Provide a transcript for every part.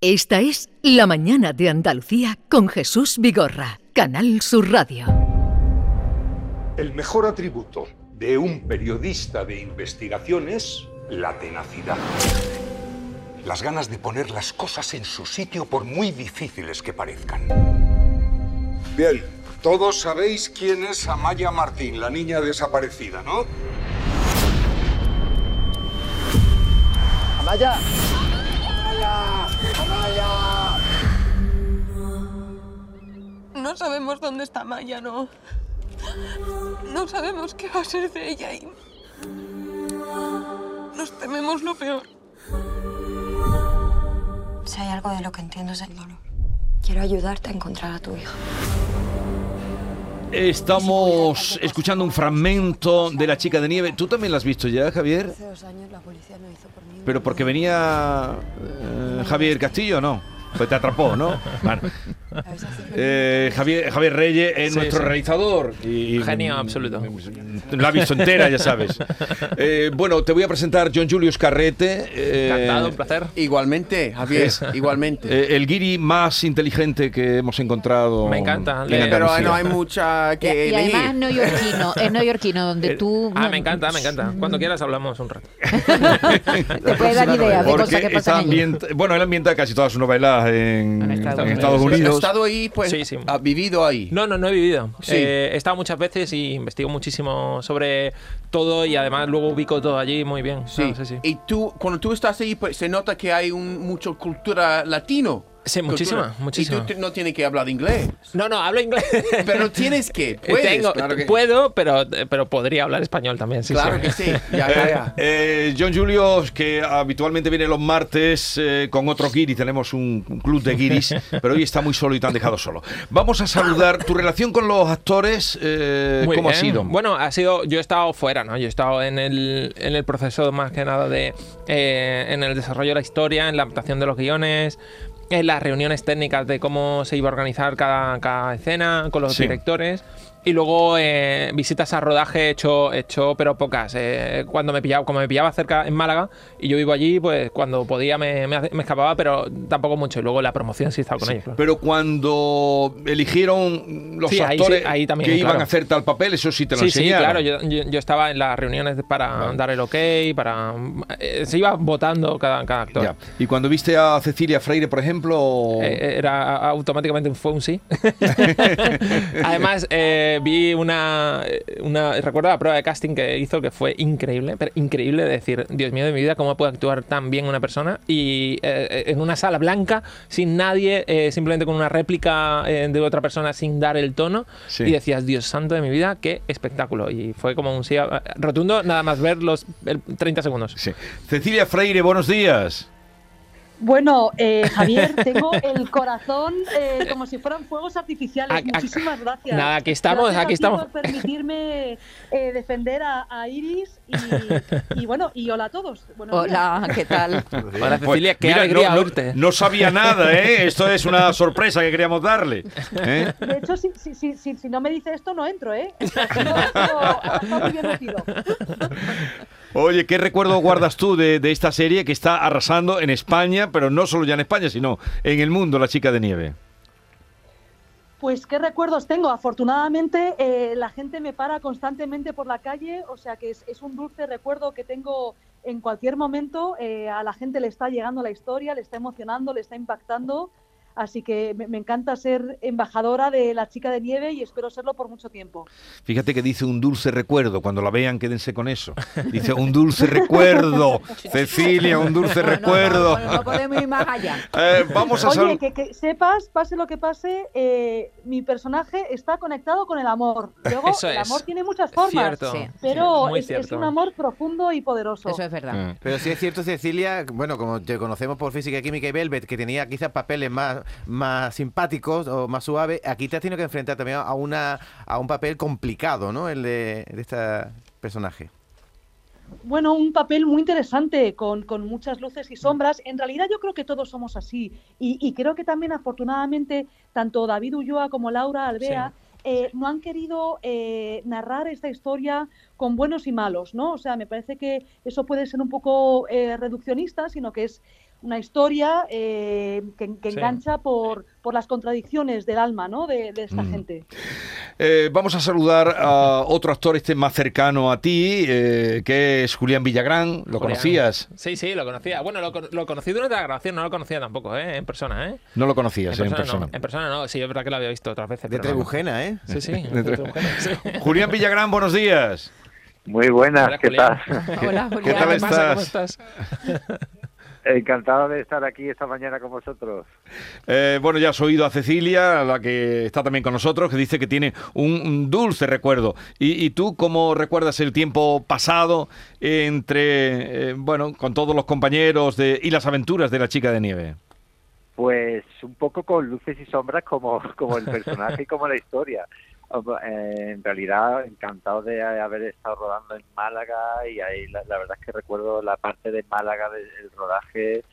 Esta es La Mañana de Andalucía con Jesús Vigorra, Canal Sur Radio. El mejor atributo de un periodista de investigación es la tenacidad. Las ganas de poner las cosas en su sitio por muy difíciles que parezcan. Bien, todos sabéis quién es Amaya Martín, la niña desaparecida, ¿no? Amaya. No sabemos dónde está Maya, no. No sabemos qué va a ser de ella y. Nos tememos lo peor. Si hay algo de lo que entiendo es el dolor. Quiero ayudarte a encontrar a tu hija. Estamos escuchando un fragmento de La chica de nieve. ¿Tú también la has visto ya, Javier? Hace dos años la policía no hizo por mí. Pero porque venía eh, Javier Castillo, no. Pues te atrapó, ¿no? Bueno. Eh, Javier, Javier Reyes es Sí, nuestro sí. realizador. Y, Genio absoluto. La ha visto entera, ya sabes. Eh, bueno, te voy a presentar John Julius Carrete. eh, Encantado, un placer. Igualmente, Javier, igualmente. eh, el guiri más inteligente que hemos encontrado. Me encanta, Pero Andalucía. no hay mucha Y, que y elegir. además es neoyorquino, es neoyorquino, donde tú... Ah, me encanta, me encanta. Cuando quieras hablamos un rato. Te puede dar ideas de cosas que pasan ambient- bueno, él ambienta casi todas sus novelas en, En Estados en Unidos. Estados ¿Has Unidos. Estado ahí? Pues, Sí, sí. ¿has vivido ahí? No, no, no he vivido. Sí. Eh, he estado muchas veces y investigo muchísimo sobre todo y además luego ubico todo allí muy bien. Sí. Sí, sí. Y tú, cuando tú estás ahí, pues, se nota que hay un, mucho cultura latino. Sí, muchísima, muchísima. Y tú no tienes que hablar inglés. No, no, hablo inglés. Pero tienes que. Puedes, Tengo- claro que, Puedo, pero, pero podría hablar español también. Sí, claro sí. que sí. Ya, ya, ya. eh, John Julio, que habitualmente viene los martes eh, con otro guiri, tenemos un, un club de guiris, pero hoy está muy solo y te han dejado solo. Vamos a saludar tu relación con los actores, eh, ¿cómo ha sido? Bueno, ha sido. Yo he estado fuera, ¿no? Yo he estado en el, en el proceso más que nada de. eh, en el desarrollo de la historia, en la adaptación de los guiones, en las reuniones técnicas de cómo se iba a organizar cada, cada escena con los Sí. directores. Y luego eh, visitas a rodaje he hecho, he hecho pero pocas. Eh, cuando me pillaba, como me pillaba cerca en Málaga y yo vivo allí, pues cuando podía me, me escapaba, pero tampoco mucho. Y luego la promoción sí he estado con ellos. claro. Pero cuando eligieron los Sí, ahí sí, actores ahí también, que iban claro. a hacer tal papel, eso sí te lo Sí, sí, enseñaron. claro. Yo, yo- yo estaba en las reuniones para dar el ok, para. eh, se iba votando cada, cada actor. Ya. Y cuando viste a Cecilia Freire, por ejemplo, era automáticamente fue un sí. Además, eh, vi una, una. Recuerdo la prueba de casting que hizo que fue increíble, pero increíble de decir, Dios mío de mi vida, ¿cómo puede actuar tan bien una persona? Y eh, en una sala blanca, sin nadie, eh, simplemente con una réplica eh, de otra persona sin dar el tono. Sí. Y decías, Dios santo de mi vida, qué espectáculo. Y fue como un sí eh, rotundo, nada más ver los el 30 segundos. Sí. Cecilia Freire, buenos días. Bueno, eh, Javier, tengo el corazón eh, como si fueran fuegos artificiales. Ac- Muchísimas gracias. Nada, aquí estamos, Gracias a aquí estamos. por permitirme eh, defender a, a Iris y, y bueno, y hola a todos. Buenos días. Hola, ¿qué tal? Hola, Pues, Cecilia, qué mira, alegría no, no- no sabía nada, ¿eh? Esto es una sorpresa que queríamos darle. ¿eh? De hecho, si, si, si, si, si no me dice esto, no entro, ¿eh? Ha estado muy bien metido. Oye, ¿qué recuerdo guardas tú de, de esta serie que está arrasando en España, pero no solo ya en España, sino en el mundo, La Chica de Nieve? Pues qué recuerdos tengo. Afortunadamente eh, la gente me para constantemente por la calle, o sea que es, es un dulce recuerdo que tengo en cualquier momento. Eh, a la gente le está llegando la historia, le está emocionando, le está impactando. Así que me, me encanta ser embajadora de la chica de nieve y espero serlo por mucho tiempo. Fíjate que dice un dulce recuerdo. Cuando la vean, quédense con eso. Dice un dulce recuerdo. Cecilia, un dulce No, no, no, recuerdo. no, no podemos ir más allá. Eh, vamos a Oye, que, que sepas, pase lo que pase, eh, mi personaje está conectado con el amor. Luego, Eso el es. amor tiene muchas formas, Cierto. Pero es, un amor profundo y poderoso. Eso es verdad. Pero sí es cierto, Cecilia, bueno, como te conocemos por Física, Química y Velvet, que tenía quizás papeles más, más simpáticos o más suaves, aquí te has tenido que enfrentar también a, una, a un papel complicado, ¿no? El de, de este personaje. Bueno, un papel muy interesante, con, con muchas luces y sombras. En realidad yo creo que todos somos así. Y, y creo que también afortunadamente tanto David Ulloa como Laura Alvea eh, no han querido eh, narrar esta historia con buenos y malos, ¿no? O sea, me parece que eso puede ser un poco eh, reduccionista, sino que es una historia eh, que, que Sí. engancha por, por las contradicciones del alma ¿no? de, de esta Mm. gente. Eh, vamos a saludar a otro actor este más cercano a ti, eh, que es Julián Villagrán. ¿Lo Julián. conocías? Sí, sí, lo conocía. Bueno, lo, lo conocí durante la grabación, no lo conocía tampoco, ¿eh? En persona, ¿eh? No lo conocías en persona. No, en persona no, sí, es verdad que lo había visto otras veces. De no. Trebujena, ¿eh? Sí, sí. De Trebujena, sí. Julián Villagrán, buenos días. Muy buenas, Hola, ¿qué Julián. tal? Hola, ¿Qué Julián. tal ¿Qué pasa? ¿Cómo estás? Encantado de estar aquí esta mañana con vosotros. Eh, bueno, ya has oído a Cecilia, la que está también con nosotros, que dice que tiene un, un dulce recuerdo. ¿Y, y tú cómo recuerdas el tiempo pasado entre, eh, bueno, con todos los compañeros de, y las aventuras de la chica de nieve? Pues un poco con luces y sombras como, como el personaje y como la historia. Eh, en realidad, encantado de haber estado rodando en Málaga y ahí la, verdad es que recuerdo la parte de Málaga del del rodaje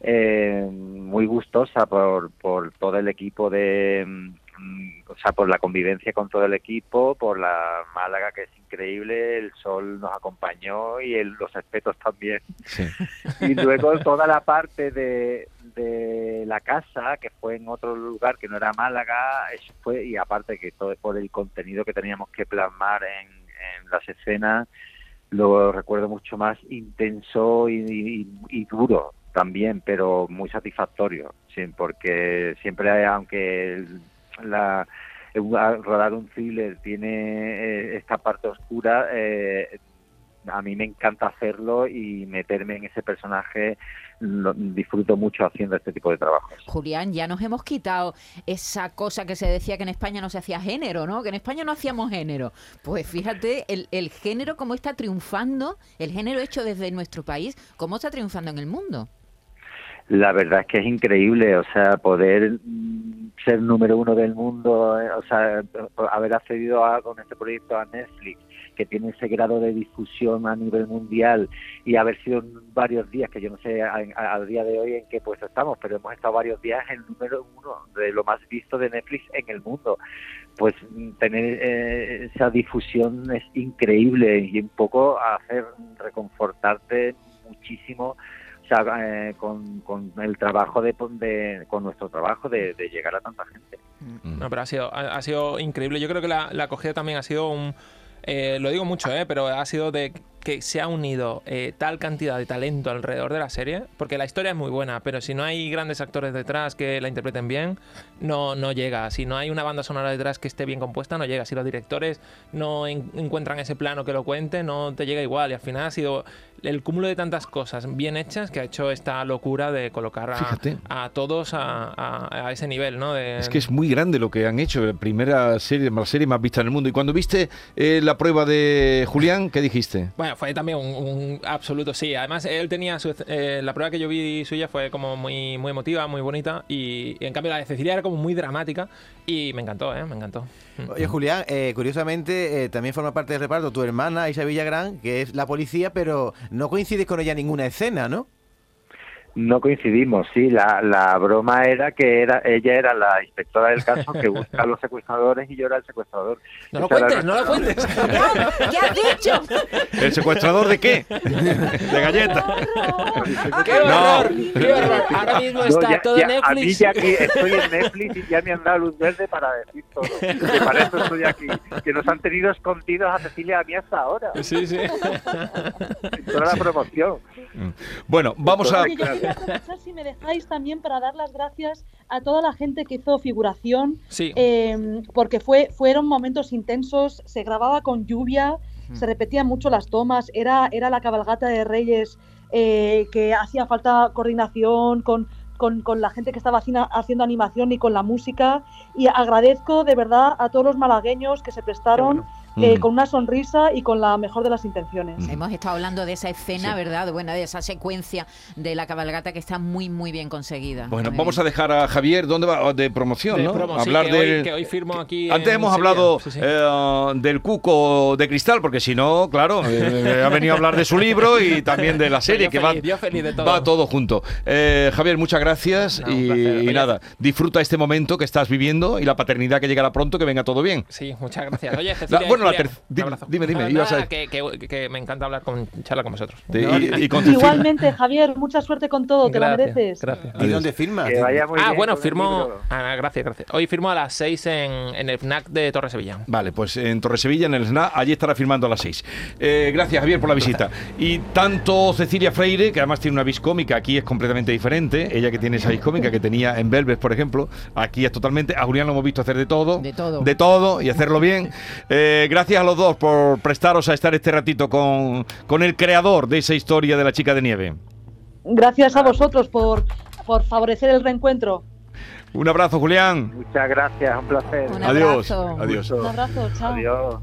eh, muy gustosa por, por todo el equipo de... mm, O sea, por la convivencia con todo el equipo, por la Málaga que es increíble, el sol nos acompañó y el- los espetos también. Sí. y luego toda la parte de, de la casa que fue en otro lugar que no era Málaga eso fue y aparte que todo por el contenido que teníamos que plasmar en, en las escenas lo recuerdo mucho más intenso y, y- y duro también pero muy satisfactorio sí porque siempre hay- aunque el- la rodar un thriller tiene eh, esta parte oscura eh, a mí me encanta hacerlo y meterme en ese personaje. Lo- disfruto mucho haciendo este tipo de trabajos. Julián, ya nos hemos quitado esa cosa que se decía que en España no se hacía género, ¿no? Que en España no hacíamos género. Pues fíjate, el, el género cómo está triunfando, el género hecho desde nuestro país, cómo está triunfando en el mundo. La verdad es que es increíble, o sea, poder ser número uno del mundo, eh, o sea, haber accedido a, con este proyecto a Netflix, que tiene ese grado de difusión a nivel mundial y haber sido varios días, que yo no sé al día de hoy en qué puesto estamos, pero hemos estado varios días en el número uno de lo más visto de Netflix en el mundo. Pues mm, tener eh, esa difusión es increíble y un poco hacer reconfortarte muchísimo eh, con, con el trabajo de, de- con nuestro trabajo de, de llegar a tanta gente. No, pero ha sido, ha, ha sido increíble. Yo creo que la, la acogida también ha sido un... eh, lo digo mucho, eh, pero ha sido de que se ha unido eh, tal cantidad de talento alrededor de la serie, porque la historia es muy buena, pero si no hay grandes actores detrás que la interpreten bien, no, no llega. Si no hay una banda sonora detrás que esté bien compuesta, no llega. Si los directores no en- encuentran ese plano que lo cuente, no te llega igual. Y al final ha sido el cúmulo de tantas cosas bien hechas que ha hecho esta locura de colocar a, todos a, a- a ese nivel, ¿no? De, Es que es muy grande lo que han hecho, la primera serie, la serie más vista en el mundo. Y cuando viste eh, la prueba de Julián, ¿qué dijiste? Bueno, fue también un, un absoluto sí. Además, él tenía su, eh, la prueba que yo vi suya fue como muy, muy emotiva, muy bonita. Y, y en cambio la de Cecilia era como muy dramática. Y me encantó, ¿eh? Me encantó. Oye, Julián, eh, curiosamente eh, también forma parte del reparto tu hermana Isa Villagrán, que es la policía, pero no coincides con ella ninguna escena, ¿no? No coincidimos, sí, la, la broma era que era ella era la inspectora del caso que busca a los secuestradores y yo era el secuestrador. No lo cuentes, no lo cuentes. ¿Qué has dicho? ¿El secuestrador de qué? De galletas. ¡Qué horror! ¡Qué horror! Ahora mismo No, está ya- todo ya- Netflix. A mí ya aquí estoy en Netflix y ya me han dado luz verde para decir todo. Que para eso estoy aquí. Que nos han tenido escondidos a Cecilia a mí hasta ahora. Sí, sí. Toda la promoción. Bueno, vamos a... quería aprovechar, si me dejáis, también para dar las gracias a toda la gente que hizo figuración, Sí. eh, porque fue, fueron momentos intensos, se grababa con lluvia, se repetían mucho las tomas, era, era la cabalgata de Reyes eh, que hacía falta coordinación con, con, con la gente que estaba haciendo, haciendo animación y con la música, y agradezco de verdad a todos los malagueños que se prestaron eh, Mm. con una sonrisa y con la mejor de las intenciones. Hemos estado hablando de esa escena, Sí. ¿verdad? Bueno, de esa secuencia de la cabalgata que está muy, muy bien conseguida. Bueno, Muy vamos bien. a dejar a Javier, ¿dónde va? De promoción, De ¿no? promo, sí, Hablar que del... hoy- que hoy firmo aquí Antes hemos Sevilla. hablado Sí, sí. eh, del cuco de cristal, porque si no, claro, eh, ha venido a hablar de su libro y también de la serie, que va, feliz, feliz de todo. va todo junto. Eh, Javier, muchas gracias No, y, placer. y nada, disfruta este momento que estás viviendo y la paternidad que llegará pronto, que venga todo bien. Sí, muchas gracias. Oye, La- Cecilia, bueno, la dime, dime, ibas a- que, que- que me encanta hablar con charla con vosotros. Te- y- y con Cecilia. Igualmente, Javier, mucha suerte con todo, te lo mereces. Gracias. ¿Y dónde firmas? Que vaya muy Ah, bien bueno, firmo. Ah, gracias, gracias. Hoy firmo a las 6 en, en el FNAC de Torre Sevilla. Vale, pues en Torresevilla, en el SNA, allí estará firmando a las 6. Eh, gracias, Javier, por la visita. Y tanto Cecilia Freire, que además tiene una vis cómica, aquí es completamente diferente. Ella que tiene esa vis cómica que tenía en Belves, por ejemplo, aquí es totalmente. A Julián lo hemos visto hacer de todo. De todo. De todo y hacerlo bien. Eh, gracias a los dos por prestaros a estar este ratito con, con el creador de esa historia de la chica de nieve. Gracias a vosotros por, por favorecer el reencuentro. Un abrazo, Julián. Muchas gracias, un placer. Un Adiós. abrazo. Adiós. Un abrazo, chao. Adiós.